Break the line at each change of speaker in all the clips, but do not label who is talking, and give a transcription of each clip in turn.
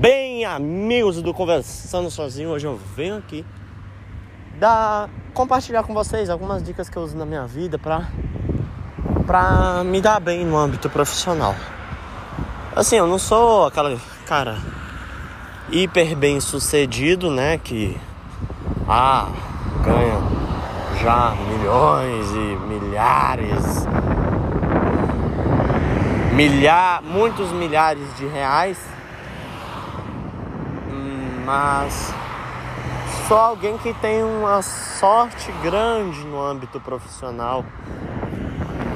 bem, amigos do Conversando Sozinho? Hoje eu venho aqui dar, compartilhar com vocês algumas dicas que eu uso na minha vida para pra me dar bem no âmbito profissional. Assim, eu não sou aquela cara hiper bem sucedido, né? Que ah, ganha já milhões e milhares, milhar, muitos milhares de reais mas só alguém que tem uma sorte grande no âmbito profissional.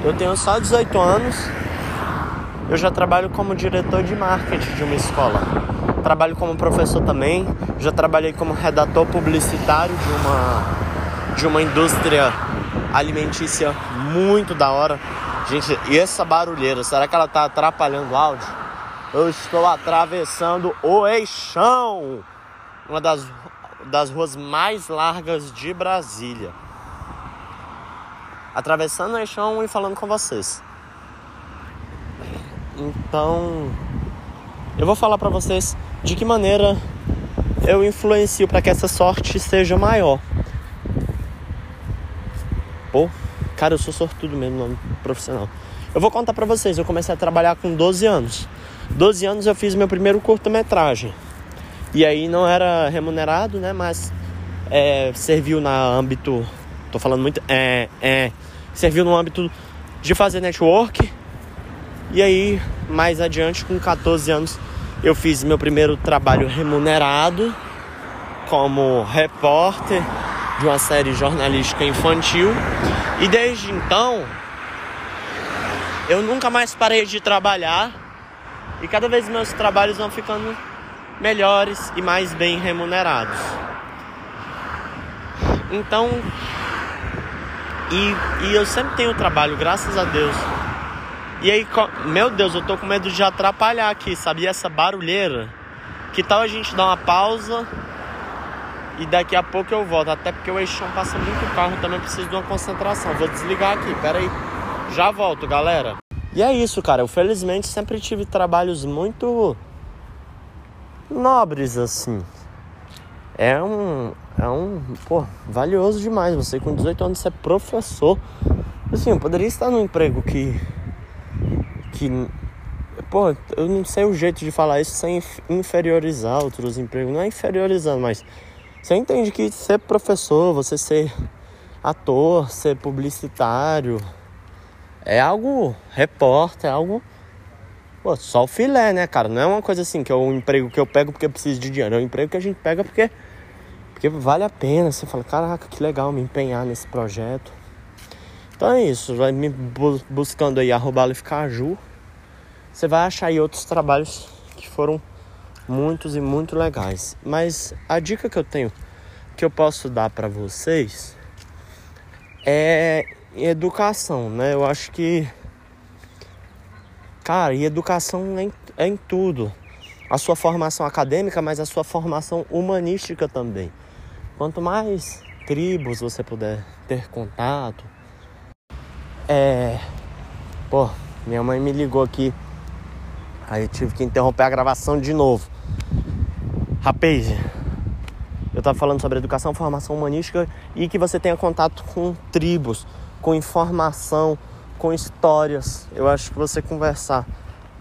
Eu tenho só 18 anos, eu já trabalho como diretor de marketing de uma escola. Trabalho como professor também, já trabalhei como redator publicitário de uma, de uma indústria alimentícia muito da hora. Gente, e essa barulheira, será que ela tá atrapalhando o áudio? Eu estou atravessando o eixão uma das, das ruas mais largas de Brasília. Atravessando o eixão e falando com vocês. Então, eu vou falar para vocês de que maneira eu influencio para que essa sorte seja maior. Pô, cara, eu sou sortudo mesmo no profissional. Eu vou contar para vocês, eu comecei a trabalhar com 12 anos. 12 anos eu fiz meu primeiro curta-metragem. E aí não era remunerado, né? Mas é, serviu na âmbito. Tô falando muito. É, é. Serviu no âmbito de fazer network. E aí, mais adiante, com 14 anos, eu fiz meu primeiro trabalho remunerado como repórter de uma série jornalística infantil. E desde então, eu nunca mais parei de trabalhar. E cada vez meus trabalhos vão ficando melhores e mais bem remunerados. Então, e, e eu sempre tenho trabalho, graças a Deus. E aí, meu Deus, eu tô com medo de atrapalhar aqui, sabia? Essa barulheira. Que tal a gente dar uma pausa e daqui a pouco eu volto? Até porque o eixão passa muito carro, também preciso de uma concentração. Vou desligar aqui, pera aí. Já volto, galera. E é isso, cara. Eu felizmente sempre tive trabalhos muito nobres assim. É um, é um, pô, valioso demais. Você com 18 anos ser professor. Assim, eu poderia estar num emprego que que pô, eu não sei o jeito de falar isso sem inferiorizar outros empregos. Não é inferiorizando, mas você entende que ser professor, você ser ator, ser publicitário, é algo repórter, é algo Pô, só o filé, né, cara? Não é uma coisa assim que é um emprego que eu pego porque eu preciso de dinheiro. É um emprego que a gente pega porque, porque vale a pena. Você fala, caraca, que legal me empenhar nesse projeto. Então é isso. Vai me buscando aí arroba Caju. Você vai achar aí outros trabalhos que foram muitos e muito legais. Mas a dica que eu tenho, que eu posso dar para vocês é educação, né? Eu acho que Cara, e educação é em, é em tudo. A sua formação acadêmica, mas a sua formação humanística também. Quanto mais tribos você puder ter contato. É. Pô, minha mãe me ligou aqui. Aí eu tive que interromper a gravação de novo. Rapaz, eu tava falando sobre educação, formação humanística e que você tenha contato com tribos, com informação com histórias. Eu acho que você conversar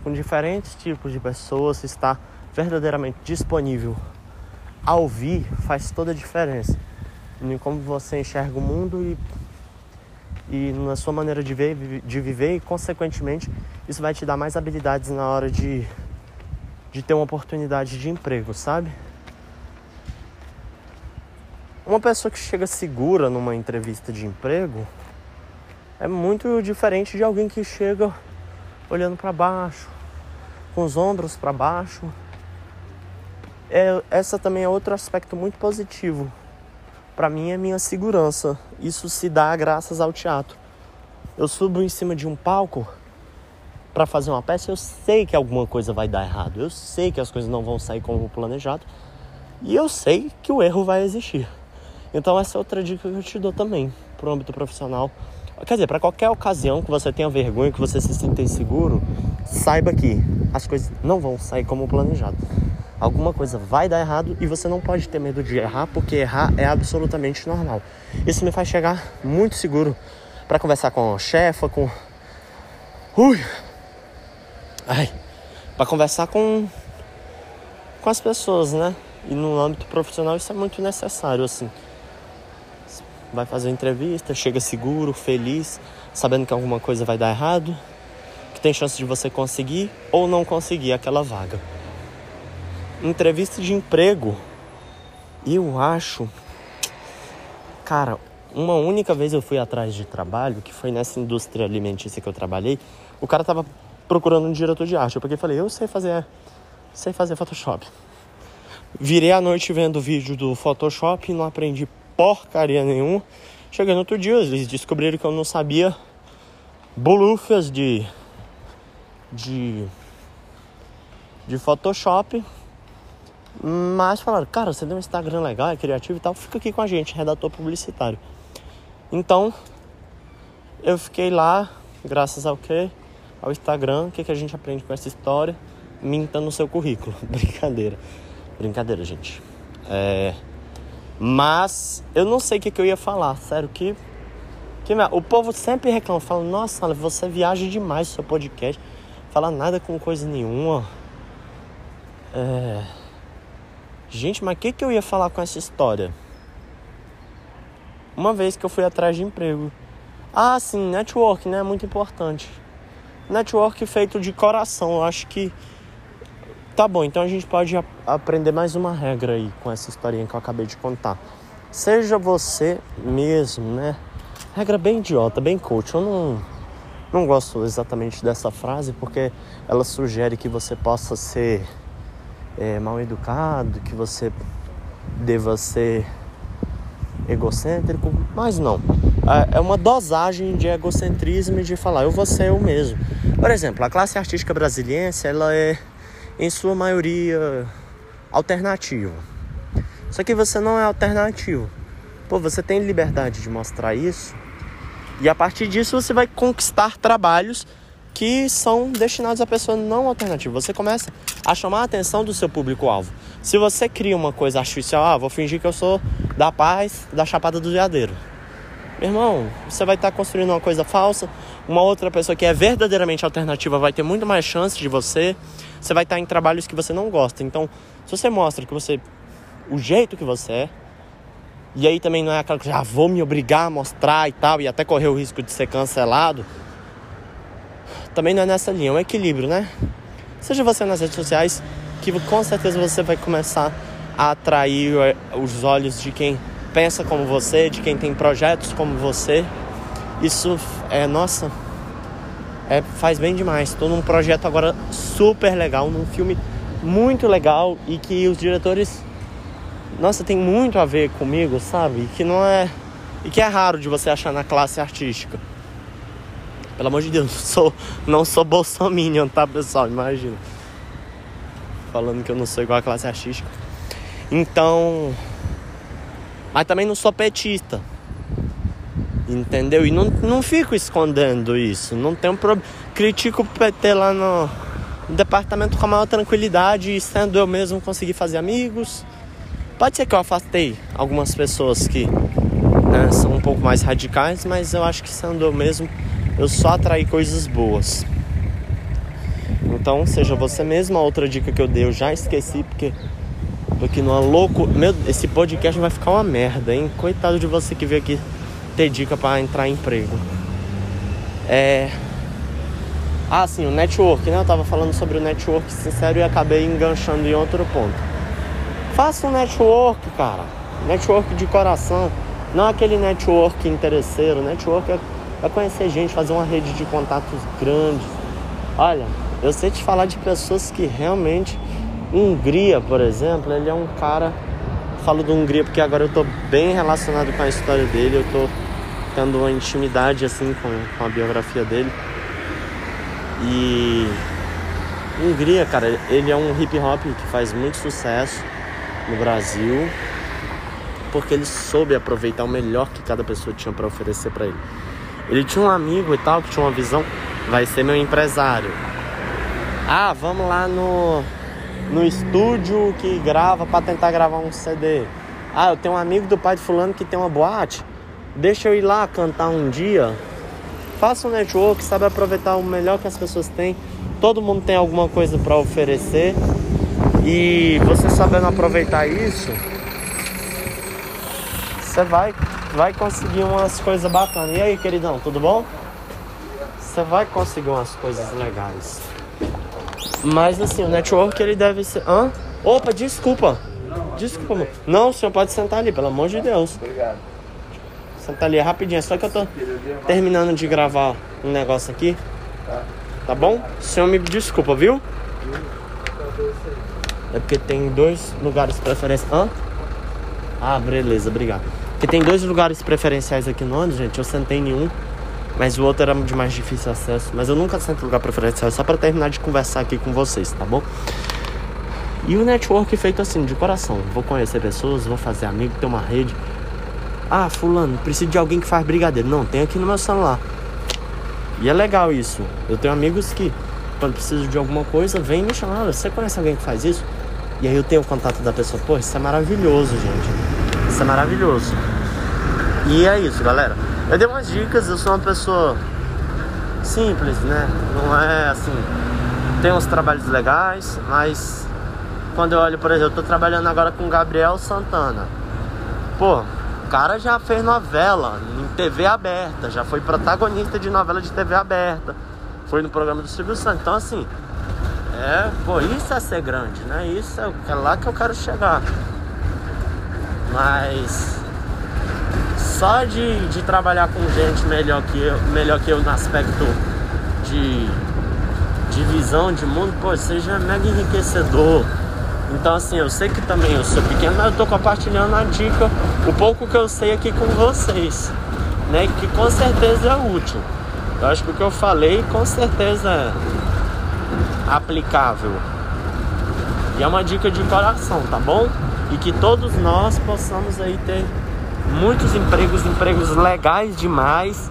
com diferentes tipos de pessoas, estar verdadeiramente disponível a ouvir, faz toda a diferença em como você enxerga o mundo e, e na sua maneira de, ver, de viver, e consequentemente isso vai te dar mais habilidades na hora de, de ter uma oportunidade de emprego, sabe? Uma pessoa que chega segura numa entrevista de emprego, é muito diferente de alguém que chega olhando para baixo, com os ombros para baixo. É, essa também é outro aspecto muito positivo. Para mim é minha segurança. Isso se dá graças ao teatro. Eu subo em cima de um palco para fazer uma peça, eu sei que alguma coisa vai dar errado. Eu sei que as coisas não vão sair como planejado. E eu sei que o erro vai existir. Então essa é outra dica que eu te dou também pro âmbito profissional. Quer dizer, para qualquer ocasião que você tenha vergonha, que você se sinta inseguro, saiba que as coisas não vão sair como planejado. alguma coisa vai dar errado e você não pode ter medo de errar, porque errar é absolutamente normal. Isso me faz chegar muito seguro para conversar com a chefa, com. Ui! Ai! Para conversar com. com as pessoas, né? E no âmbito profissional isso é muito necessário, assim. Vai fazer uma entrevista, chega seguro, feliz, sabendo que alguma coisa vai dar errado, que tem chance de você conseguir ou não conseguir aquela vaga entrevista de emprego. Eu acho. Cara, uma única vez eu fui atrás de trabalho, que foi nessa indústria alimentícia que eu trabalhei. O cara tava procurando um diretor de arte. Eu peguei e falei, eu sei fazer. Sei fazer Photoshop. Virei a noite vendo vídeo do Photoshop, não aprendi porcaria nenhuma. Chegando outro dia, eles descobriram que eu não sabia bolufas de. de. de Photoshop. Mas falaram, cara, você tem um Instagram legal, é criativo e tal, fica aqui com a gente, redator publicitário. Então, eu fiquei lá, graças ao que? Ao Instagram, o que, que a gente aprende com essa história? Minta no seu currículo. Brincadeira. Brincadeira, gente. É... Mas eu não sei o que, que eu ia falar, sério, que. que o povo sempre reclama, fala, nossa, você viaja demais seu podcast, fala nada com coisa nenhuma. É Gente, mas o que, que eu ia falar com essa história? Uma vez que eu fui atrás de emprego. Ah, sim, network, né? Muito importante. Network feito de coração. Eu acho que. Tá bom, então a gente pode aprender mais uma regra aí com essa historinha que eu acabei de contar. Seja você mesmo, né? Regra bem idiota, bem coach. Eu não, não gosto exatamente dessa frase porque ela sugere que você possa ser é, mal educado, que você deva ser egocêntrico, mas não. É, é uma dosagem de egocentrismo e de falar eu vou ser eu mesmo. Por exemplo, a classe artística brasiliense ela é em sua maioria alternativa. Só que você não é alternativo. Pô, você tem liberdade de mostrar isso. E a partir disso você vai conquistar trabalhos que são destinados a pessoa não alternativa. Você começa a chamar a atenção do seu público-alvo. Se você cria uma coisa artificial, ah, vou fingir que eu sou da paz da Chapada do Veadeiro. Meu irmão, você vai estar construindo uma coisa falsa. Uma outra pessoa que é verdadeiramente alternativa vai ter muito mais chance de você. Você vai estar em trabalhos que você não gosta. Então, se você mostra que você. o jeito que você é. E aí também não é aquela que já ah, vou me obrigar a mostrar e tal, e até correr o risco de ser cancelado também não é nessa linha, é um equilíbrio, né? Seja você nas redes sociais, que com certeza você vai começar a atrair os olhos de quem pensa como você, de quem tem projetos como você. Isso é, nossa, é, faz bem demais. Estou num projeto agora super legal, num filme muito legal e que os diretores, nossa, tem muito a ver comigo, sabe? E que não é. E que é raro de você achar na classe artística. Pelo amor de Deus, não sou, não sou bolsominion, tá, pessoal? Imagina. Falando que eu não sou igual a classe artística. Então. Mas também não sou petista. Entendeu? E não, não fico escondendo isso. Não tenho problema. Critico o PT lá no, no departamento com a maior tranquilidade. Sendo eu mesmo conseguir fazer amigos. Pode ser que eu afastei algumas pessoas que né, são um pouco mais radicais, mas eu acho que sendo eu mesmo eu só atraí coisas boas. Então, seja você mesmo. A outra dica que eu dei eu já esqueci porque porque não é louco. Meu, esse podcast vai ficar uma merda, hein? Coitado de você que veio aqui ter dica para entrar em emprego. É Ah, sim, o network, né? Eu tava falando sobre o network sincero e acabei enganchando em outro ponto. Faça um network, cara. Network de coração. Não aquele network interesseiro. Network é vai conhecer gente, fazer uma rede de contatos grandes. Olha, eu sei te falar de pessoas que realmente. Hungria, por exemplo, ele é um cara. Falo do Hungria porque agora eu tô bem relacionado com a história dele, eu tô tendo uma intimidade assim com, com a biografia dele. E. Hungria, cara, ele é um hip hop que faz muito sucesso no Brasil porque ele soube aproveitar o melhor que cada pessoa tinha para oferecer para ele. Ele tinha um amigo e tal que tinha uma visão, vai ser meu empresário. Ah, vamos lá no no estúdio que grava para tentar gravar um CD. Ah, eu tenho um amigo do pai de fulano que tem uma boate. Deixa eu ir lá cantar um dia. Faça um network, sabe aproveitar o melhor que as pessoas têm. Todo mundo tem alguma coisa para oferecer. E você sabendo aproveitar isso, você vai, vai conseguir umas coisas bacanas. E aí, queridão, tudo bom? Você vai conseguir umas coisas legais. Mas assim, o network ele deve ser. Hã? Opa, desculpa. Desculpa, amor. Não, o senhor pode sentar ali, pelo amor de Deus.
Obrigado.
Sentar ali rapidinho, só que eu tô terminando de gravar um negócio aqui.
Tá.
Tá bom? O senhor me desculpa, viu? É porque tem dois lugares preferenciais. Hã? Ah, beleza, obrigado. Porque tem dois lugares preferenciais aqui no ônibus, gente. Eu sentei em um, mas o outro era de mais difícil acesso. Mas eu nunca sento lugar preferencial, só pra terminar de conversar aqui com vocês, tá bom? E o network feito assim, de coração. Vou conhecer pessoas, vou fazer amigo, ter uma rede. Ah, fulano, preciso de alguém que faz brigadeiro. Não, tem aqui no meu celular. E é legal isso. Eu tenho amigos que, quando preciso de alguma coisa, vem me chamar. Você conhece alguém que faz isso? E aí eu tenho o contato da pessoa. Pô, isso é maravilhoso, gente. Isso é maravilhoso. E é isso, galera. Eu dei umas dicas, eu sou uma pessoa simples, né? Não é assim. Tem uns trabalhos legais, mas quando eu olho, por exemplo, eu tô trabalhando agora com Gabriel Santana. Pô, o cara já fez novela em TV aberta, já foi protagonista de novela de TV aberta, foi no programa do Silvio Santos. Então, assim, é, pô, isso é ser grande, né? Isso é, é lá que eu quero chegar. Mas só de, de trabalhar com gente melhor que eu, melhor que eu no aspecto de, de visão de mundo, pô, seja mega enriquecedor. Então assim, eu sei que também eu sou pequeno, mas eu tô compartilhando a dica, o pouco que eu sei aqui com vocês, né? Que com certeza é útil. Eu acho que o que eu falei com certeza é aplicável. E é uma dica de coração, tá bom? E que todos nós possamos aí ter muitos empregos, empregos legais demais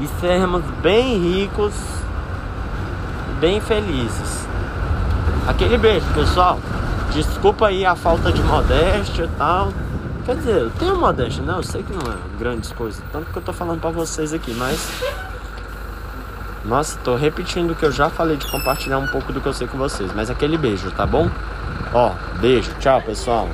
e sermos bem ricos, bem felizes. Aquele beijo, pessoal. Desculpa aí a falta de modéstia e tal. Quer dizer, eu tenho modéstia, né? Eu sei que não é grandes coisas, tanto que eu tô falando pra vocês aqui, mas. Nossa, tô repetindo o que eu já falei de compartilhar um pouco do que eu sei com vocês. Mas aquele beijo, tá bom? Ó, beijo, tchau pessoal.